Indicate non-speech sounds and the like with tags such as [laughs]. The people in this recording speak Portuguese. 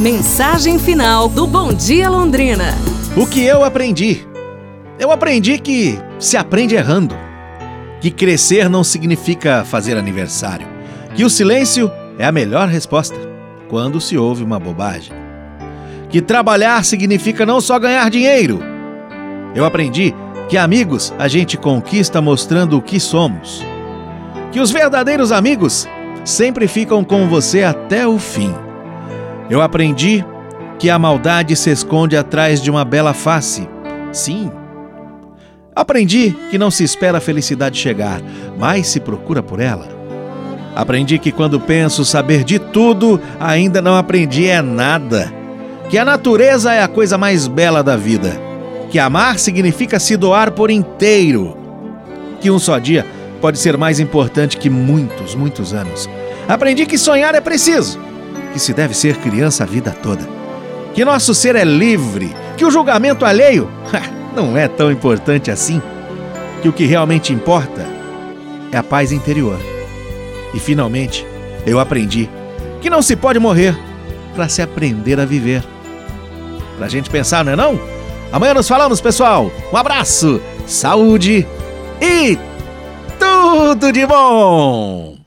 Mensagem final do Bom Dia Londrina. O que eu aprendi? Eu aprendi que se aprende errando. Que crescer não significa fazer aniversário. Que o silêncio é a melhor resposta quando se ouve uma bobagem. Que trabalhar significa não só ganhar dinheiro. Eu aprendi que amigos a gente conquista mostrando o que somos. Que os verdadeiros amigos sempre ficam com você até o fim. Eu aprendi que a maldade se esconde atrás de uma bela face. Sim. Aprendi que não se espera a felicidade chegar, mas se procura por ela. Aprendi que quando penso saber de tudo, ainda não aprendi é nada. Que a natureza é a coisa mais bela da vida. Que amar significa se doar por inteiro. Que um só dia pode ser mais importante que muitos, muitos anos. Aprendi que sonhar é preciso que se deve ser criança a vida toda. Que nosso ser é livre, que o julgamento alheio [laughs] não é tão importante assim. Que o que realmente importa é a paz interior. E finalmente, eu aprendi que não se pode morrer para se aprender a viver. Pra gente pensar, não é não? Amanhã nos falamos, pessoal. Um abraço, saúde e tudo de bom!